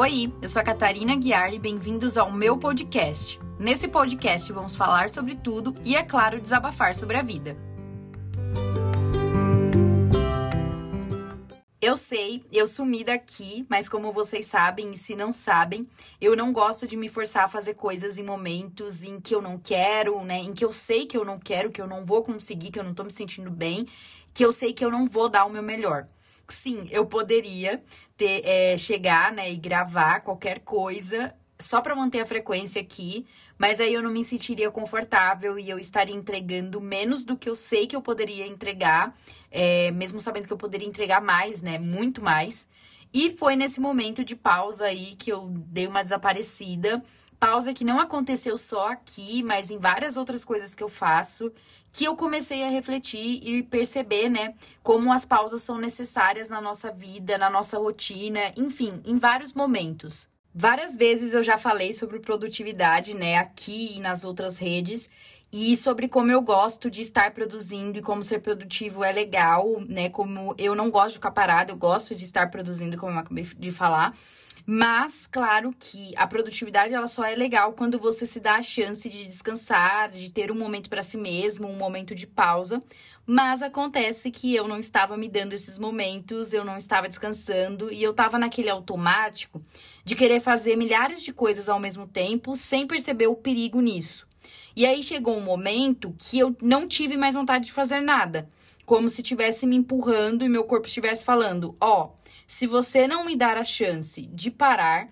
Oi, eu sou a Catarina Guiar e bem-vindos ao meu podcast. Nesse podcast vamos falar sobre tudo e, é claro, desabafar sobre a vida. Eu sei, eu sumi daqui, mas como vocês sabem, e se não sabem, eu não gosto de me forçar a fazer coisas em momentos em que eu não quero, né? Em que eu sei que eu não quero, que eu não vou conseguir, que eu não tô me sentindo bem, que eu sei que eu não vou dar o meu melhor sim, eu poderia ter, é, chegar, né, e gravar qualquer coisa só para manter a frequência aqui, mas aí eu não me sentiria confortável e eu estaria entregando menos do que eu sei que eu poderia entregar, é, mesmo sabendo que eu poderia entregar mais, né, muito mais. E foi nesse momento de pausa aí que eu dei uma desaparecida. Pausa que não aconteceu só aqui, mas em várias outras coisas que eu faço que eu comecei a refletir e perceber, né, como as pausas são necessárias na nossa vida, na nossa rotina, enfim, em vários momentos. Várias vezes eu já falei sobre produtividade, né, aqui e nas outras redes, e sobre como eu gosto de estar produzindo e como ser produtivo é legal, né, como eu não gosto de ficar parado, eu gosto de estar produzindo, como eu acabei de falar. Mas, claro que a produtividade ela só é legal quando você se dá a chance de descansar, de ter um momento para si mesmo, um momento de pausa. Mas acontece que eu não estava me dando esses momentos, eu não estava descansando e eu estava naquele automático de querer fazer milhares de coisas ao mesmo tempo sem perceber o perigo nisso. E aí chegou um momento que eu não tive mais vontade de fazer nada, como se estivesse me empurrando e meu corpo estivesse falando: "Ó, oh, se você não me dar a chance de parar,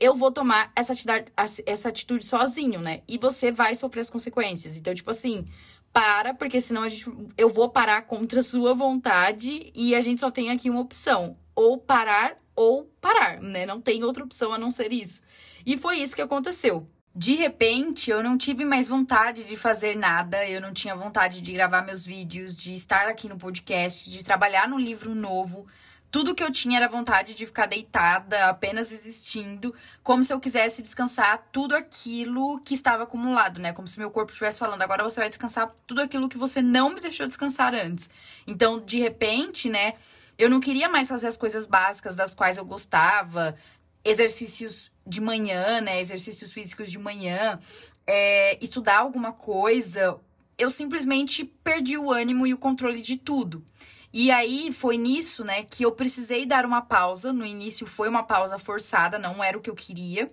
eu vou tomar essa atitude, essa atitude sozinho, né? E você vai sofrer as consequências. Então, tipo assim, para, porque senão a gente, eu vou parar contra a sua vontade e a gente só tem aqui uma opção: ou parar ou parar, né? Não tem outra opção a não ser isso. E foi isso que aconteceu. De repente, eu não tive mais vontade de fazer nada, eu não tinha vontade de gravar meus vídeos, de estar aqui no podcast, de trabalhar no livro novo tudo que eu tinha era vontade de ficar deitada, apenas existindo, como se eu quisesse descansar tudo aquilo que estava acumulado, né? Como se meu corpo estivesse falando, agora você vai descansar tudo aquilo que você não me deixou descansar antes. Então, de repente, né, eu não queria mais fazer as coisas básicas das quais eu gostava, exercícios de manhã, né? Exercícios físicos de manhã, é, estudar alguma coisa. Eu simplesmente perdi o ânimo e o controle de tudo. E aí foi nisso, né, que eu precisei dar uma pausa. No início foi uma pausa forçada, não era o que eu queria.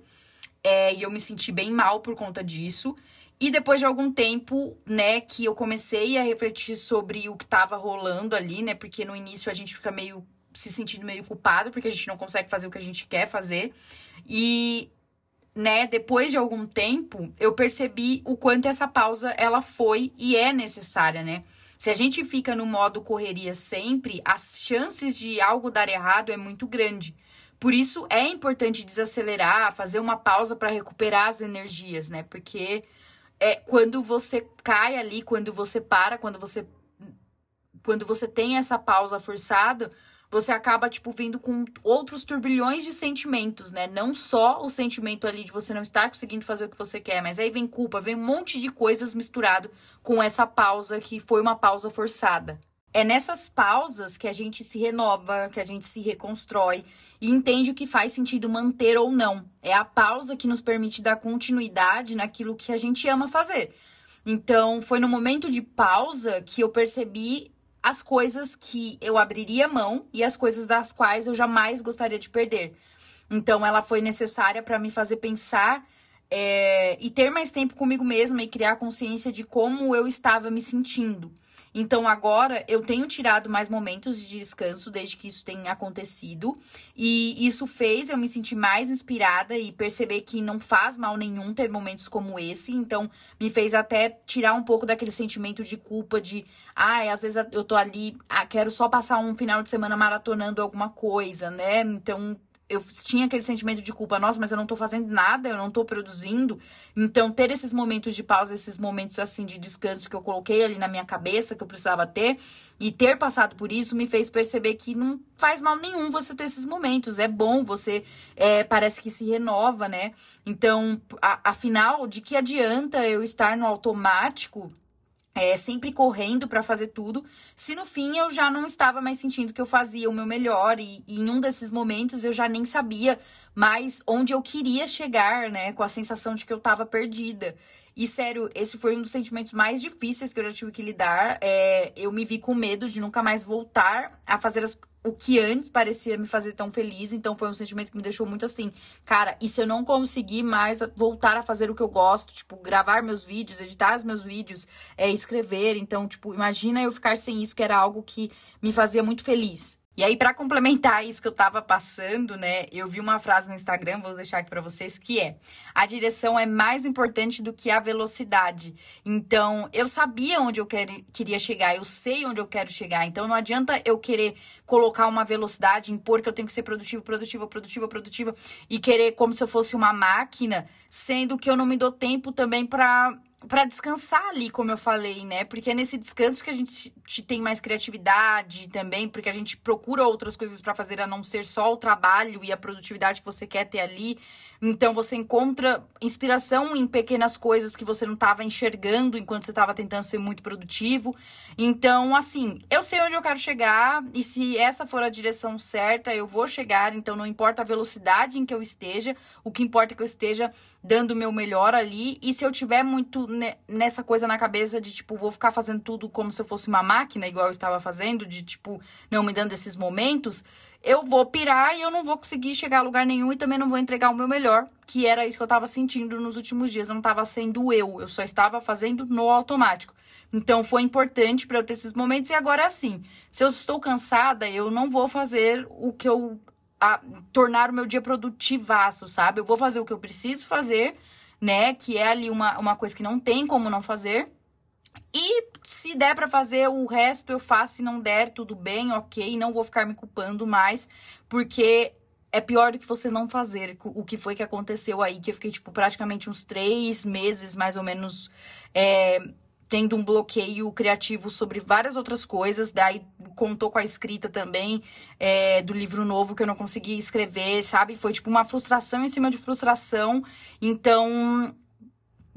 É, e eu me senti bem mal por conta disso. E depois de algum tempo, né, que eu comecei a refletir sobre o que estava rolando ali, né, porque no início a gente fica meio se sentindo meio culpado porque a gente não consegue fazer o que a gente quer fazer. E né, depois de algum tempo, eu percebi o quanto essa pausa ela foi e é necessária, né? Se a gente fica no modo correria sempre, as chances de algo dar errado é muito grande. Por isso é importante desacelerar, fazer uma pausa para recuperar as energias, né? Porque é quando você cai ali, quando você para, quando você quando você tem essa pausa forçada, você acaba, tipo, vindo com outros turbilhões de sentimentos, né? Não só o sentimento ali de você não estar conseguindo fazer o que você quer, mas aí vem culpa, vem um monte de coisas misturado com essa pausa que foi uma pausa forçada. É nessas pausas que a gente se renova, que a gente se reconstrói e entende o que faz sentido manter ou não. É a pausa que nos permite dar continuidade naquilo que a gente ama fazer. Então, foi no momento de pausa que eu percebi as coisas que eu abriria mão e as coisas das quais eu jamais gostaria de perder. Então, ela foi necessária para me fazer pensar é, e ter mais tempo comigo mesma e criar consciência de como eu estava me sentindo. Então agora eu tenho tirado mais momentos de descanso desde que isso tem acontecido. E isso fez eu me sentir mais inspirada e perceber que não faz mal nenhum ter momentos como esse. Então me fez até tirar um pouco daquele sentimento de culpa de, ai, ah, às vezes eu tô ali, ah, quero só passar um final de semana maratonando alguma coisa, né? Então eu tinha aquele sentimento de culpa, nossa, mas eu não tô fazendo nada, eu não tô produzindo. Então, ter esses momentos de pausa, esses momentos assim de descanso que eu coloquei ali na minha cabeça, que eu precisava ter, e ter passado por isso me fez perceber que não faz mal nenhum você ter esses momentos. É bom, você é, parece que se renova, né? Então, a, afinal, de que adianta eu estar no automático? É, sempre correndo para fazer tudo, se no fim eu já não estava mais sentindo que eu fazia o meu melhor e, e, em um desses momentos eu já nem sabia mais onde eu queria chegar, né, com a sensação de que eu estava perdida. E sério, esse foi um dos sentimentos mais difíceis que eu já tive que lidar. É, eu me vi com medo de nunca mais voltar a fazer as, o que antes parecia me fazer tão feliz. Então foi um sentimento que me deixou muito assim, cara, e se eu não conseguir mais voltar a fazer o que eu gosto, tipo, gravar meus vídeos, editar os meus vídeos, é, escrever. Então, tipo, imagina eu ficar sem isso, que era algo que me fazia muito feliz. E aí, para complementar isso que eu tava passando, né, eu vi uma frase no Instagram, vou deixar aqui para vocês, que é: a direção é mais importante do que a velocidade. Então, eu sabia onde eu quer, queria chegar, eu sei onde eu quero chegar. Então, não adianta eu querer colocar uma velocidade, impor que eu tenho que ser produtivo, produtiva, produtiva, produtiva, e querer como se eu fosse uma máquina, sendo que eu não me dou tempo também para para descansar ali, como eu falei, né? Porque é nesse descanso que a gente tem mais criatividade também, porque a gente procura outras coisas para fazer a não ser só o trabalho e a produtividade que você quer ter ali. Então você encontra inspiração em pequenas coisas que você não estava enxergando enquanto você estava tentando ser muito produtivo. Então, assim, eu sei onde eu quero chegar e se essa for a direção certa, eu vou chegar. Então, não importa a velocidade em que eu esteja, o que importa é que eu esteja dando o meu melhor ali. E se eu tiver muito nessa coisa na cabeça de tipo, vou ficar fazendo tudo como se eu fosse uma máquina, igual eu estava fazendo, de tipo, não me dando esses momentos eu vou pirar e eu não vou conseguir chegar a lugar nenhum e também não vou entregar o meu melhor, que era isso que eu tava sentindo nos últimos dias. Eu não tava sendo eu, eu só estava fazendo no automático. Então foi importante para eu ter esses momentos e agora assim. Se eu estou cansada, eu não vou fazer o que eu a, tornar o meu dia produtivaço, sabe? Eu vou fazer o que eu preciso fazer, né? Que é ali uma, uma coisa que não tem como não fazer. E se der para fazer o resto, eu faço. Se não der, tudo bem, ok. Não vou ficar me culpando mais, porque é pior do que você não fazer. O que foi que aconteceu aí, que eu fiquei, tipo, praticamente uns três meses, mais ou menos, é, tendo um bloqueio criativo sobre várias outras coisas. Daí contou com a escrita também é, do livro novo que eu não consegui escrever, sabe? Foi, tipo, uma frustração em cima de frustração. Então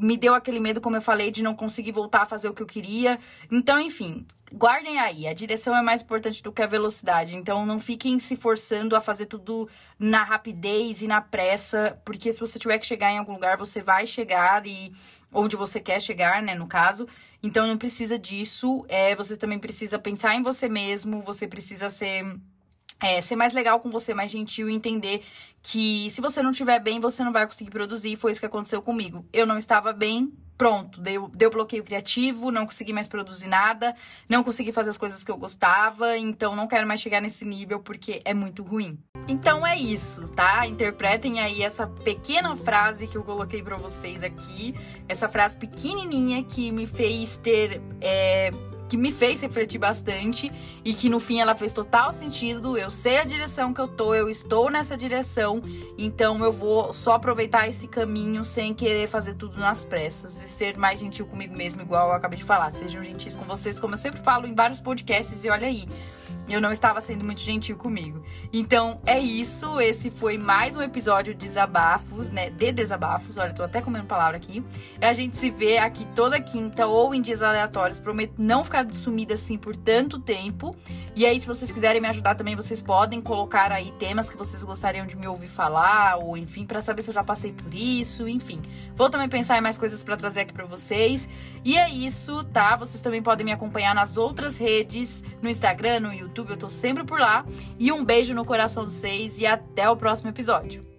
me deu aquele medo, como eu falei, de não conseguir voltar a fazer o que eu queria. Então, enfim, guardem aí, a direção é mais importante do que a velocidade. Então, não fiquem se forçando a fazer tudo na rapidez e na pressa, porque se você tiver que chegar em algum lugar, você vai chegar e onde você quer chegar, né, no caso. Então, não precisa disso. É, você também precisa pensar em você mesmo, você precisa ser é, ser mais legal com você, mais gentil e entender que se você não estiver bem, você não vai conseguir produzir. Foi isso que aconteceu comigo. Eu não estava bem, pronto, deu, deu bloqueio criativo, não consegui mais produzir nada, não consegui fazer as coisas que eu gostava, então não quero mais chegar nesse nível porque é muito ruim. Então é isso, tá? Interpretem aí essa pequena frase que eu coloquei para vocês aqui, essa frase pequenininha que me fez ter. É, que me fez refletir bastante e que no fim ela fez total sentido. Eu sei a direção que eu tô, eu estou nessa direção, então eu vou só aproveitar esse caminho sem querer fazer tudo nas pressas e ser mais gentil comigo mesmo, igual eu acabei de falar. Sejam gentis com vocês, como eu sempre falo em vários podcasts, e olha aí eu não estava sendo muito gentil comigo. Então é isso. Esse foi mais um episódio de desabafos, né? De desabafos. Olha, tô até comendo palavra aqui. A gente se vê aqui toda quinta ou em dias aleatórios. Prometo não ficar sumida assim por tanto tempo. E aí, se vocês quiserem me ajudar também, vocês podem colocar aí temas que vocês gostariam de me ouvir falar, ou enfim, para saber se eu já passei por isso, enfim. Vou também pensar em mais coisas para trazer aqui para vocês. E é isso, tá? Vocês também podem me acompanhar nas outras redes, no Instagram, no YouTube, eu tô sempre por lá. E um beijo no coração de vocês e até o próximo episódio.